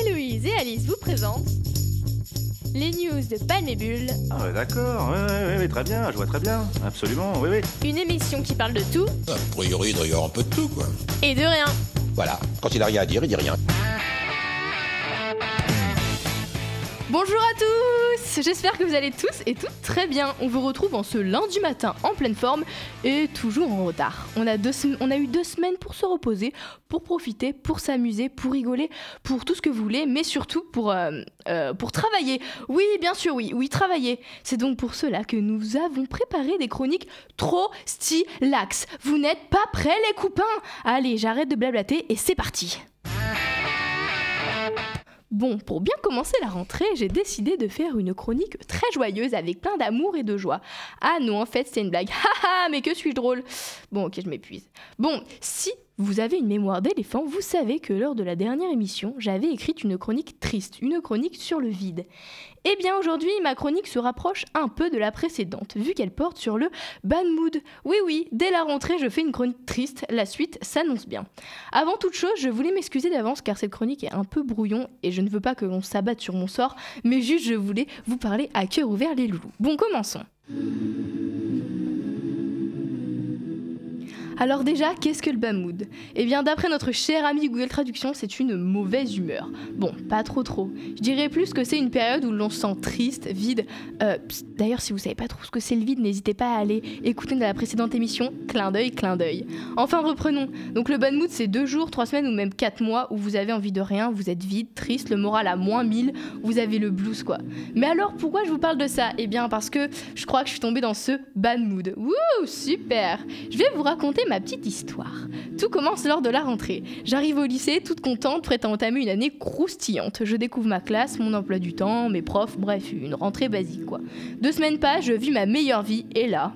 Héloïse et Alice vous présentent les news de Palmébule, Ah ouais, d'accord, ouais, ouais, ouais, ouais, très bien, je vois très bien, absolument, oui, oui. une émission qui parle de tout A priori, il doit y avoir un peu de tout, quoi. et de rien. Voilà, quand il a rien à dire, il dit rien. Bonjour à tous J'espère que vous allez tous et toutes très bien. On vous retrouve en ce lundi matin en pleine forme et toujours en retard. On a, deux on a eu deux semaines pour se reposer, pour profiter, pour s'amuser, pour rigoler, pour tout ce que vous voulez, mais surtout pour, euh, euh, pour travailler. Oui, bien sûr, oui, oui, travailler. C'est donc pour cela que nous avons préparé des chroniques trop stylax. Vous n'êtes pas prêts les copains? Allez, j'arrête de blablater et c'est parti Bon, pour bien commencer la rentrée, j'ai décidé de faire une chronique très joyeuse avec plein d'amour et de joie. Ah non, en fait, c'est une blague. Haha, mais que suis-je drôle? Bon, ok, je m'épuise. Bon, si vous avez une mémoire d'éléphant, vous savez que lors de la dernière émission, j'avais écrit une chronique triste, une chronique sur le vide. Eh bien, aujourd'hui, ma chronique se rapproche un peu de la précédente, vu qu'elle porte sur le bad mood. Oui, oui, dès la rentrée, je fais une chronique triste, la suite s'annonce bien. Avant toute chose, je voulais m'excuser d'avance car cette chronique est un peu brouillon et je ne veux pas que l'on s'abatte sur mon sort, mais juste je voulais vous parler à cœur ouvert les loulous. Bon, commençons. Alors déjà, qu'est-ce que le bad mood Eh bien, d'après notre cher ami Google Traduction, c'est une mauvaise humeur. Bon, pas trop trop. Je dirais plus que c'est une période où l'on se sent triste, vide. Euh, D'ailleurs, si vous savez pas trop ce que c'est le vide, n'hésitez pas à aller écouter dans la précédente émission. Clin d'œil, clin d'œil. Enfin, reprenons. Donc le bad mood, c'est deux jours, trois semaines ou même quatre mois où vous avez envie de rien, vous êtes vide, triste, le moral à moins 1000, vous avez le blues quoi. Mais alors, pourquoi je vous parle de ça? Eh bien, parce que je crois que je suis tombée dans ce bad mood. Super Je vais vous raconter ma petite histoire. Tout commence lors de la rentrée. J'arrive au lycée, toute contente, prête à entamer une année croustillante. Je découvre ma classe, mon emploi du temps, mes profs, bref, une rentrée basique quoi. Deux semaines passent, je vis ma meilleure vie, et là,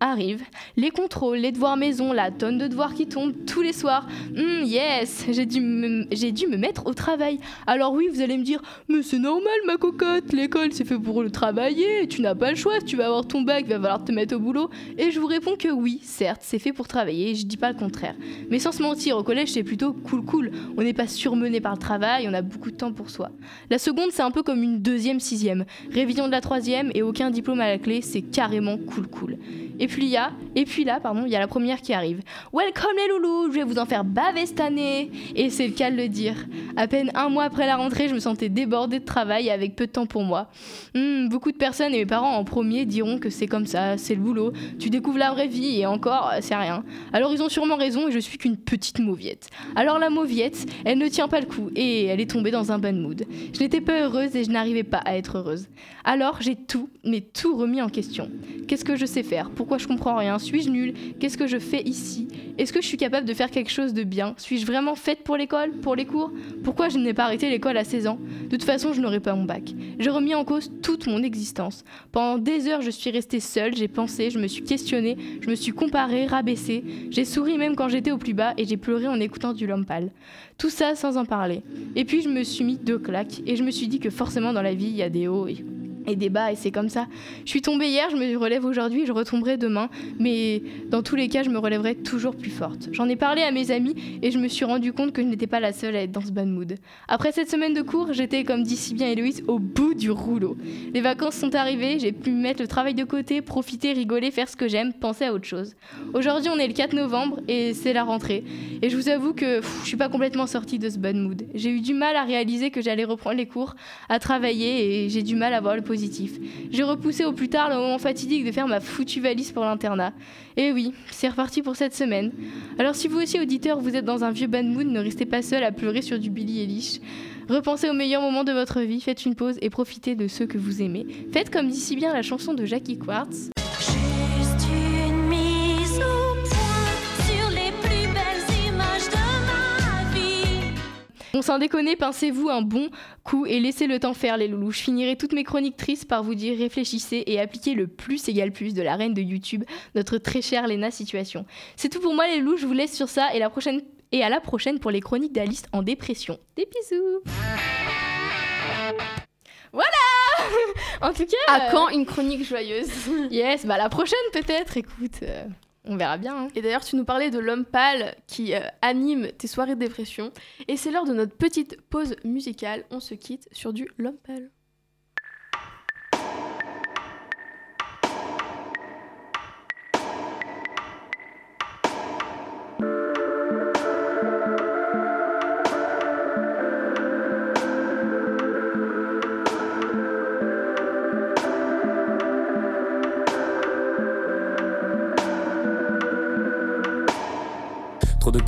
arrive les contrôles, les devoirs maison, la tonne de devoirs qui tombent tous les soirs. Hmm, yes, j'ai dû, me, mettre au travail. Alors oui, vous allez me dire, mais c'est normal ma cocotte, l'école c'est fait pour le travailler, tu n'as pas le choix, tu vas avoir ton bac, il va falloir te mettre au boulot. Et je vous réponds que oui, certes, c'est fait pour travailler, je dis pas le contraire. Mais sans se mentir, au collège c'est plutôt cool cool, on n'est pas surmené par le travail, on a beaucoup de temps pour soi. La seconde c'est un peu comme une deuxième sixième, révision de la troisième et aucun diplôme à la clé, c'est carrément cool cool. Puis il y a, et puis là, pardon, il y a la première qui arrive. Welcome les loulous, je vais vous en faire baver cette année. Et c'est le cas de le dire. À peine un mois après la rentrée, je me sentais débordée de travail avec peu de temps pour moi. Hmm, beaucoup de personnes et mes parents en premier diront que c'est comme ça, c'est le boulot. Tu découvres la vraie vie et encore, c'est rien. Alors ils ont sûrement raison et je suis qu'une petite mauviette. Alors la mauviette, elle ne tient pas le coup et elle est tombée dans un bad mood. Je n'étais pas heureuse et je n'arrivais pas à être heureuse. Alors j'ai tout, mais tout remis en question. Qu'est-ce que je sais faire? Pourquoi je comprends rien Suis-je nulle? Qu'est-ce que je fais ici? Est-ce que je suis capable de faire quelque chose de bien? Suis-je vraiment faite pour l'école Pour les cours? Pourquoi je n'ai pas arrêté l'école à 16 ans? De toute façon, je n'aurais pas mon bac. J'ai remis en cause toute mon existence. Pendant des heures, je suis restée seule, j'ai pensé, je me suis questionnée, je me suis comparée, rabaissée. J'ai souri même quand j'étais au plus bas et j'ai pleuré en écoutant du Lompal. Tout ça sans en parler. Et puis je me suis mis deux claques et je me suis dit que forcément dans la vie, il y a des hauts et et des bas et c'est comme ça. Je suis tombée hier, je me relève aujourd'hui, je retomberai demain, mais dans tous les cas, je me relèverai toujours plus forte. J'en ai parlé à mes amis et je me suis rendu compte que je n'étais pas la seule à être dans ce bad mood. Après cette semaine de cours, j'étais comme dit si bien Héloïse au bout du rouleau. Les vacances sont arrivées, j'ai pu mettre le travail de côté, profiter, rigoler, faire ce que j'aime, penser à autre chose. Aujourd'hui, on est le 4 novembre et c'est la rentrée. Et je vous avoue que pff, je suis pas complètement sortie de ce bad mood. J'ai eu du mal à réaliser que j'allais reprendre les cours, à travailler et j'ai du mal à voir le positif. J'ai repoussé au plus tard le moment fatidique de faire ma foutue valise pour l'internat. Et oui, c'est reparti pour cette semaine. Alors si vous aussi, auditeur, vous êtes dans un vieux bad mood, ne restez pas seul à pleurer sur du Billy Eilish. Repensez aux meilleurs moments de votre vie, faites une pause et profitez de ceux que vous aimez. Faites comme dit si bien la chanson de Jackie Quartz. On s'en déconne, pincez-vous un bon coup et laissez le temps faire les loulous. Je finirai toutes mes chroniques tristes par vous dire réfléchissez et appliquez le plus égal plus de la reine de YouTube, notre très chère Lena Situation. C'est tout pour moi les loulous, je vous laisse sur ça et la prochaine et à la prochaine pour les chroniques d'Alice en dépression. Des bisous. Voilà En tout cas, À euh, quand une chronique joyeuse? Yes, bah la prochaine peut-être, écoute. euh, On verra bien. hein. Et d'ailleurs, tu nous parlais de l'homme pâle qui euh, anime tes soirées de dépression. Et c'est l'heure de notre petite pause musicale. On se quitte sur du l'homme pâle.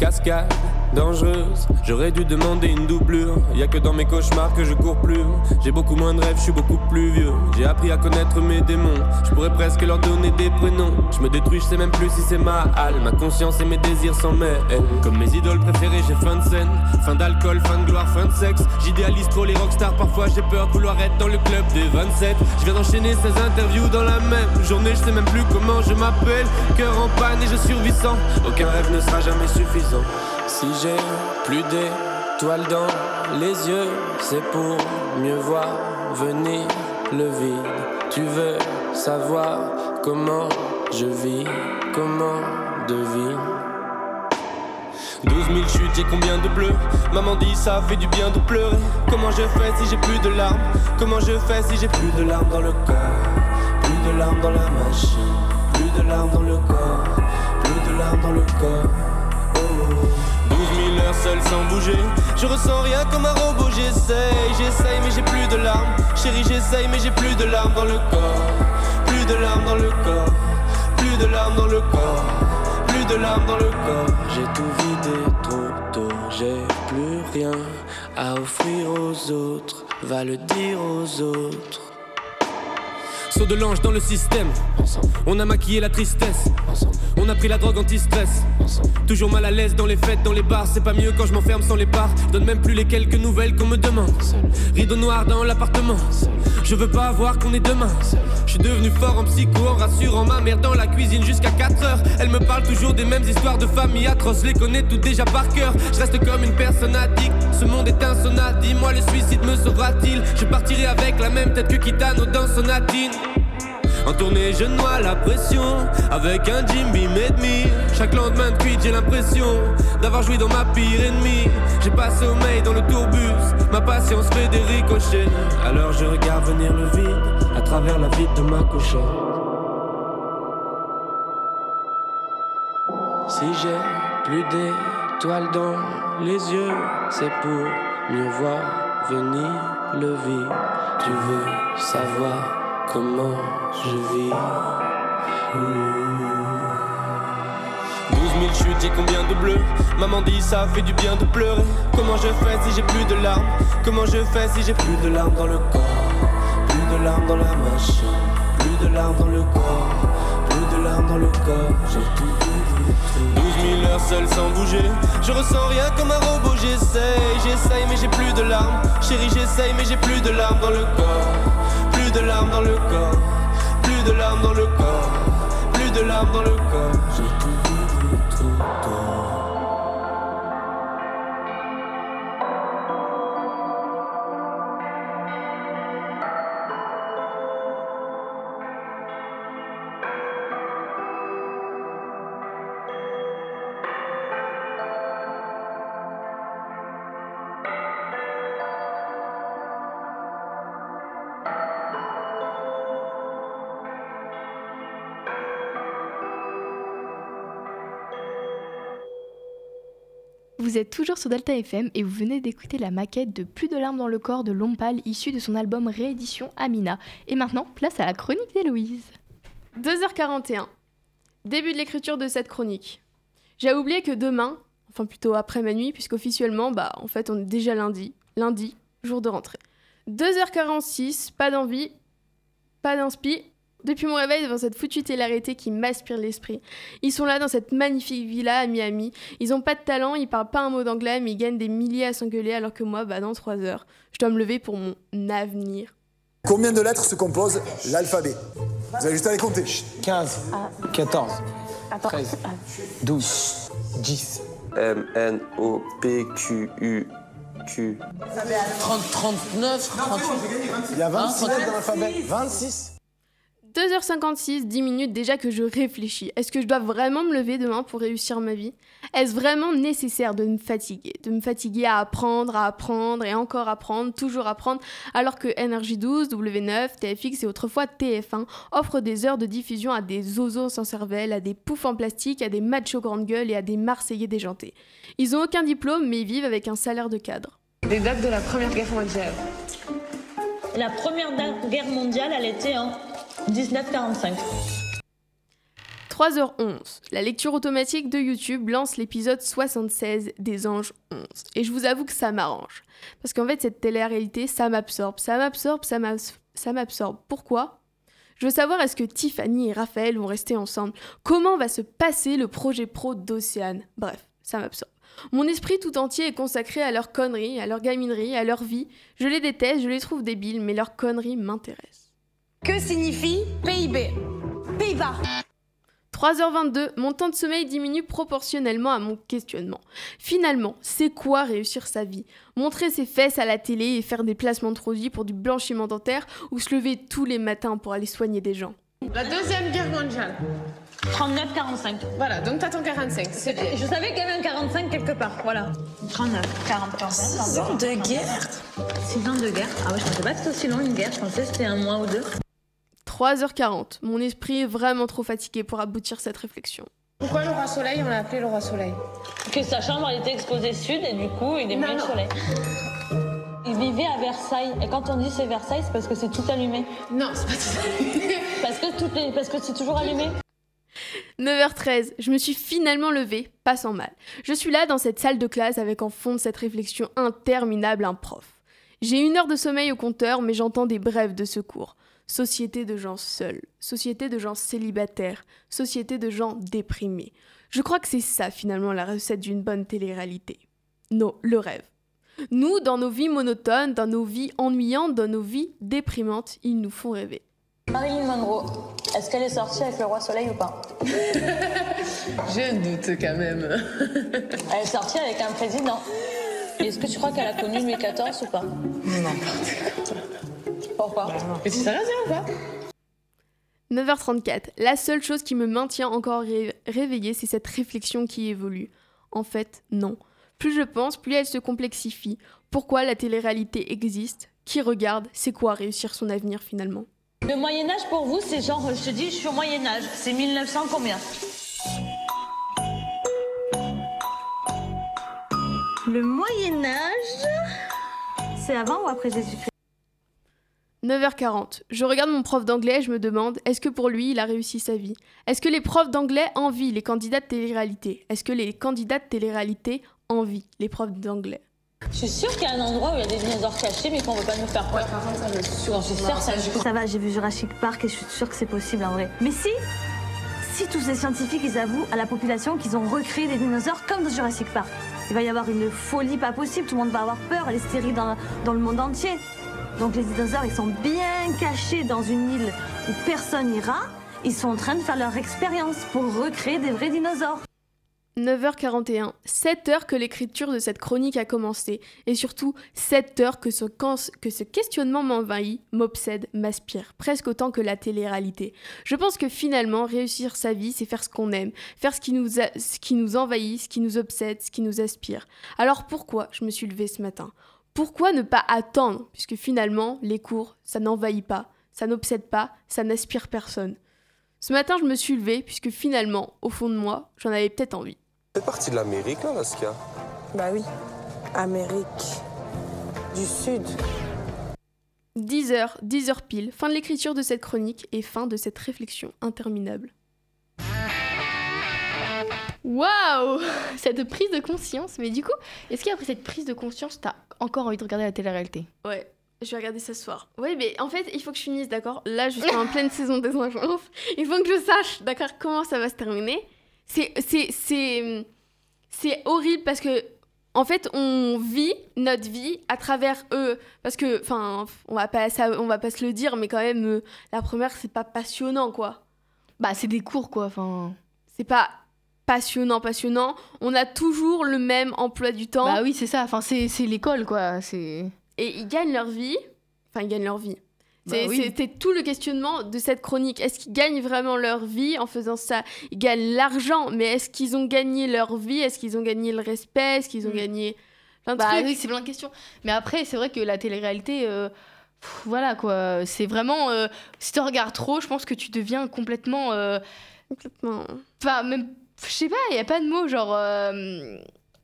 Trop dangereuses, j'aurais dû demander une doublure. Y a que dans mes cauchemars que je cours plus. J'ai beaucoup moins de rêves, je suis beaucoup plus vieux. J'ai appris à connaître mes démons, je pourrais presque leur donner des prénoms. Je me détruis, je sais même plus si c'est ma halle. Ma conscience et mes désirs s'en mêlent. Comme mes idoles préférées, j'ai fin de scène, fin d'alcool, fin de gloire, fin de sexe. J'idéalise trop les rockstars, parfois j'ai peur de vouloir être dans le club des 27. Je viens d'enchaîner 16 interviews dans la même journée, je sais même plus comment je m'appelle. Cœur en panne et je survis sans. Aucun rêve ne sera jamais suffisant. Si j'ai plus d'étoiles dans les yeux, c'est pour mieux voir venir le vide. Tu veux savoir comment je vis, comment devine. 12 000 chutes, j'ai combien de bleus? Maman dit ça fait du bien de pleurer. Comment je fais si j'ai plus de larmes? Comment je fais si j'ai plus de larmes dans le corps Plus de larmes dans la machine, plus de larmes dans le corps, plus de larmes dans le corps. Oh. 12 000 heures seul sans bouger. Je ressens rien comme un robot, j'essaye, j'essaye, mais j'ai plus de larmes. Chérie, j'essaye, mais j'ai plus de larmes dans le corps. Plus de larmes dans le corps, plus de larmes dans le corps, plus de larmes dans le corps. J'ai tout vidé trop tôt, j'ai plus rien à offrir aux autres. Va le dire aux autres. Saut de l'ange dans le système. On a maquillé la tristesse. On a pris la drogue anti-stress. Toujours mal à l'aise dans les fêtes, dans les bars. C'est pas mieux quand je m'enferme sans les. Je donne même plus les quelques nouvelles qu'on me demande. Rideau noir dans l'appartement. Je veux pas voir qu'on est demain. Je suis devenu fort en psycho, en rassurant ma mère dans la cuisine jusqu'à 4 heures. Elle me parle toujours des mêmes histoires de famille atroces. Les connais tout déjà par cœur. Je reste comme une personne addict. Ce monde est insonnable. Dis-moi, le suicide me sauvera-t-il? Je partirai avec la même tête que Kitano dans Sonatine. En tournée, je noie la pression avec un Jim Beam et demi. Chaque lendemain de cuite, j'ai l'impression d'avoir joué dans ma pire ennemie. J'ai pas sommeil dans le tourbus, ma patience fait des ricochets. Alors je regarde venir le vide à travers la vitre de ma couchette. Si j'ai plus d'étoiles dans les yeux, c'est pour mieux voir venir le vide. Tu veux savoir comment je vis. 12 000 chutes, j'ai combien de bleus? Maman dit ça fait du bien de pleurer. Comment je fais si j'ai plus de larmes? Comment je fais si j'ai plus de larmes dans le corps? Plus de larmes dans la machine, plus de larmes dans le corps, plus de larmes dans le corps. J'ai tout vu, tout. 12 000 heures seul sans bouger. Je ressens rien comme un robot, j'essaye, j'essaye, mais j'ai plus de larmes. Chérie, j'essaye, mais j'ai plus de larmes dans le corps. Plus de larmes dans le corps, plus de larmes dans le corps. Vous êtes toujours sur Delta FM et vous venez d'écouter la maquette de Plus de larmes dans le corps de Lompal issue de son album Réédition Amina. Et maintenant, place à la chronique d'Héloïse. 2h41. Début de l'écriture de cette chronique. J'ai oublié que demain, enfin plutôt après ma nuit, puisqu'officiellement, bah en fait on est déjà lundi. Lundi, jour de rentrée. 2h46, pas d'envie, pas d'inspi. Depuis mon réveil devant cette foutue télé-réalité qui m'aspire l'esprit. Ils sont là dans cette magnifique villa à Miami. Ils ont pas de talent, ils parlent pas un mot d'anglais, mais ils gagnent des milliers à s'engueuler alors que moi, bah dans 3 heures, je dois me lever pour mon avenir. Combien de lettres se compose l'alphabet? Vous avez juste à les compter. 15, 14, 13, 12, 10. M, N, O, P, Q, U, Q. 30, 39, 38. Il y a 26 Hein, lettres dans l'alphabet. 26 2h56, 10 minutes déjà que je réfléchis. Est-ce que je dois vraiment me lever demain pour réussir ma vie? Est-ce vraiment nécessaire de me fatiguer? De me fatiguer à apprendre, à apprendre et encore apprendre, toujours apprendre, alors que NRJ12, W9, TFX et autrefois TF1 offrent des heures de diffusion à des zozos sans cervelle, à des poufs en plastique, à des machos grandes gueules et à des Marseillais déjantés. Ils ont aucun diplôme mais ils vivent avec un salaire de cadre. Des dates de la Première Guerre mondiale. La Première Guerre mondiale, elle était en 1945. 3h11. La lecture automatique de YouTube lance l'épisode 76 des Anges 11. Et je vous avoue que ça m'arrange. Parce qu'en fait, cette télé-réalité, ça m'absorbe, ça m'absorbe, ça m'abs- ça m'absorbe. Pourquoi? Je veux savoir est-ce que Tiffany et Raphaël vont rester ensemble? Comment va se passer le projet pro d'Océane? Bref, ça m'absorbe. Mon esprit tout entier est consacré à leurs conneries, à leur gaminerie, à leur vie. Je les déteste, je les trouve débiles, mais leurs conneries m'intéressent. Que signifie PIB Pays-Bas 3h22, mon temps de sommeil diminue proportionnellement à mon questionnement. Finalement, c'est quoi réussir sa vie? Montrer ses fesses à la télé et faire des placements de produits pour du blanchiment dentaire ou se lever tous les matins pour aller soigner des gens? La Deuxième Guerre mondiale. 39-45. Voilà, donc t'as ton 45. C'est bien. Je savais qu'il y avait un 45 quelque part, voilà. 39, 40, 45. 6 ans de guerre 6 ans de guerre. Ah ouais, je pensais pas que c'était aussi long une guerre, je pensais que c'était un mois ou deux. 3h40, mon esprit est vraiment trop fatigué pour aboutir cette réflexion. Pourquoi le roi soleil, on l'a appelé le roi soleil Que sa chambre elle était exposée sud et du coup il aimait Non, le non. soleil. Il vivait à Versailles et quand on dit c'est Versailles c'est parce que c'est tout allumé. Non, c'est pas tout Parce que, toutes les... parce que c'est toujours allumé. 9h13, je me suis finalement levée, pas sans mal. Je suis là dans cette salle de classe avec en fond de cette réflexion interminable un prof. J'ai une heure de sommeil au compteur, mais j'entends des brèves de secours. Société de gens seuls, société de gens célibataires, société de gens déprimés. Je crois que c'est ça finalement la recette d'une bonne télé-réalité. Non, le rêve. Nous, dans nos vies monotones, dans nos vies ennuyantes, dans nos vies déprimantes, ils nous font rêver. Marilyn Monroe, est-ce qu'elle est sortie avec le roi soleil ou pas? J'ai un doute quand même. Elle est sortie avec un président. Est-ce que tu crois qu'elle a connu Louis XIV ou pas? N'importe quoi. Pourquoi Mais tu sais rien ou pas 9h34. La seule chose qui me maintient encore ré- réveillée, c'est cette réflexion qui évolue. En fait, non. Plus je pense, plus elle se complexifie. Pourquoi la télé-réalité existe? Qui regarde? C'est quoi réussir son avenir finalement? Le Moyen-Âge pour vous, c'est genre, je te dis, je suis au Moyen-Âge. C'est 1900 combien? Le Moyen Âge, c'est avant ou après Jésus-Christ? 9h40. Je regarde mon prof d'anglais et je me demande est-ce que pour lui il a réussi sa vie? Est-ce que les profs d'anglais envient les candidats de télé-réalité? Est-ce que les candidats de télé-réalité envient les profs d'anglais? Je suis sûre qu'il y a un endroit où il y a des dinosaures cachés, mais qu'on veut pas nous faire peur. par contre, ça, je suis sûre. Ça va, j'ai vu Jurassic Park et je suis sûre que c'est possible en vrai. Mais si, si tous ces scientifiques ils avouent à la population qu'ils ont recréé des dinosaures comme dans Jurassic Park, il va y avoir une folie pas possible, tout le monde va avoir peur, l'hystérie dans, dans le monde entier. Donc les dinosaures ils sont bien cachés dans une île où personne ira. Ils sont en train de faire leur expérience pour recréer des vrais dinosaures. 9h41, 7 heures que l'écriture de cette chronique a commencé, et surtout 7 heures que ce, que ce questionnement m'envahit, m'obsède, m'aspire, presque autant que la télé-réalité. Je pense que finalement, réussir sa vie, c'est faire ce qu'on aime, faire ce qui, nous ce qui nous envahit, ce qui nous obsède, ce qui nous aspire. Alors pourquoi je me suis levée ce matin? Pourquoi ne pas attendre Puisque finalement, les cours, ça n'envahit pas, ça n'obsède pas, ça n'aspire personne? Ce matin, je me suis levée, puisque finalement, au fond de moi, j'en avais peut-être envie. C'est parti de l'Amérique, là, Laskia? Bah oui. Amérique du Sud. 10h, 10h pile, fin de l'écriture de cette chronique et fin de cette réflexion interminable. Waouh Cette prise de conscience. Mais du coup, est-ce qu'après cette prise de conscience, t'as encore envie de regarder la télé-réalité? Ouais, je vais regarder ce soir. Ouais, mais en fait, il faut que je finisse, d'accord? Là, je suis en pleine saison des ingences. Il faut que je sache, d'accord, comment ça va se terminer. C'est, c'est, c'est, c'est horrible parce que, en fait, on vit notre vie à travers eux. Parce que, enfin, on va pas, ça, on va pas se le dire, mais quand même, euh, la première, c'est pas passionnant, quoi. Bah, c'est des cours, quoi. Enfin. C'est pas passionnant, passionnant. On a toujours le même emploi du temps. Bah oui, c'est ça. Enfin, c'est c'est l'école, quoi. C'est. Et ils gagnent leur vie. Enfin, ils gagnent leur vie. Bah oui. C'était tout le questionnement de cette chronique. Est-ce qu'ils gagnent vraiment leur vie en faisant ça? Ils gagnent l'argent, mais est-ce qu'ils ont gagné leur vie? Est-ce qu'ils ont gagné le respect? Est-ce qu'ils ont Mm. gagné plein de Bah trucs? oui, c'est plein de questions. Mais après, c'est vrai que la télé-réalité, euh, pff, voilà quoi, c'est vraiment. euh, si tu regardes trop, je pense que tu deviens complètement. euh, Complètement. Enfin, même. Je sais pas, il n'y a pas de mots, genre. euh,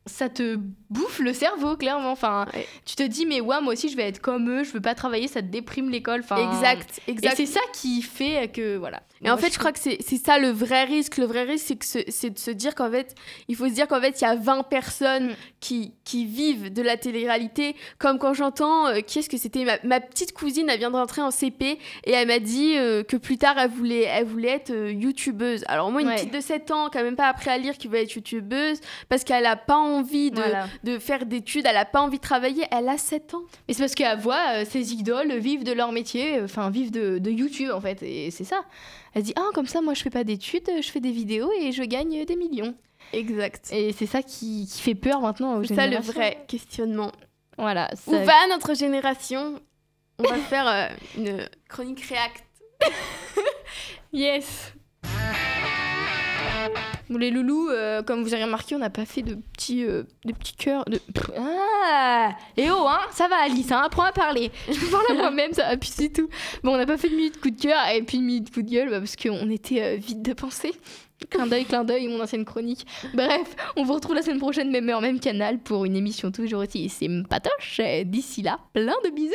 ça te bouffe le cerveau, clairement. Enfin, Ouais. tu te dis, mais ouais, moi aussi, je vais être comme eux, je veux pas travailler, ça te déprime l'école. Enfin, Exact, Et exact. c'est ça qui fait que. Voilà. Et en fait, je crois que c'est ça le vrai risque. Le vrai risque, c'est que ce- c'est de se dire qu'en fait, il faut se dire qu'en fait, il y a 20 personnes Mm. qui, qui vivent de la télé-réalité. Comme quand j'entends, euh, qui est-ce que c'était? Ma, ma petite cousine, elle vient de rentrer en CP et elle m'a dit euh, que plus tard, elle voulait, elle voulait être euh, youtubeuse. Alors, moi, une Ouais. petite de 7 ans, qui a même pas appris à lire, qui veut être youtubeuse parce qu'elle a pas envie de, Voilà. de faire d'études, elle a pas envie de travailler, elle a 7 ans. Mais c'est parce qu'elle voit euh, ses idoles vivre de leur métier, enfin vivre de, de YouTube en fait, et c'est ça. Elle dit ah comme ça moi je fais pas d'études, je fais des vidéos et je gagne des millions. Exact. Et c'est ça qui, qui fait peur maintenant aux C'est ça le vrai questionnement. Voilà. Où ça- va notre génération? On va faire euh, une chronique React. Yes. Les loulous, euh, comme vous avez remarqué, on n'a pas fait de petits, euh, de petits cœurs. De... Ah Et oh, hein, ça va Alice, hein, apprends à parler. Je peux parler à moi-même, ça va, puis c'est tout. Bon, on n'a pas fait de minute coup de cœur et puis une minute coup de gueule bah, parce qu'on était euh, vide de penser. Clin d'œil, clin d'œil, mon ancienne chronique. Bref, on vous retrouve la semaine prochaine, même heure, même canal, pour une émission toujours aussi sympatoche. D'ici là, plein de bisous.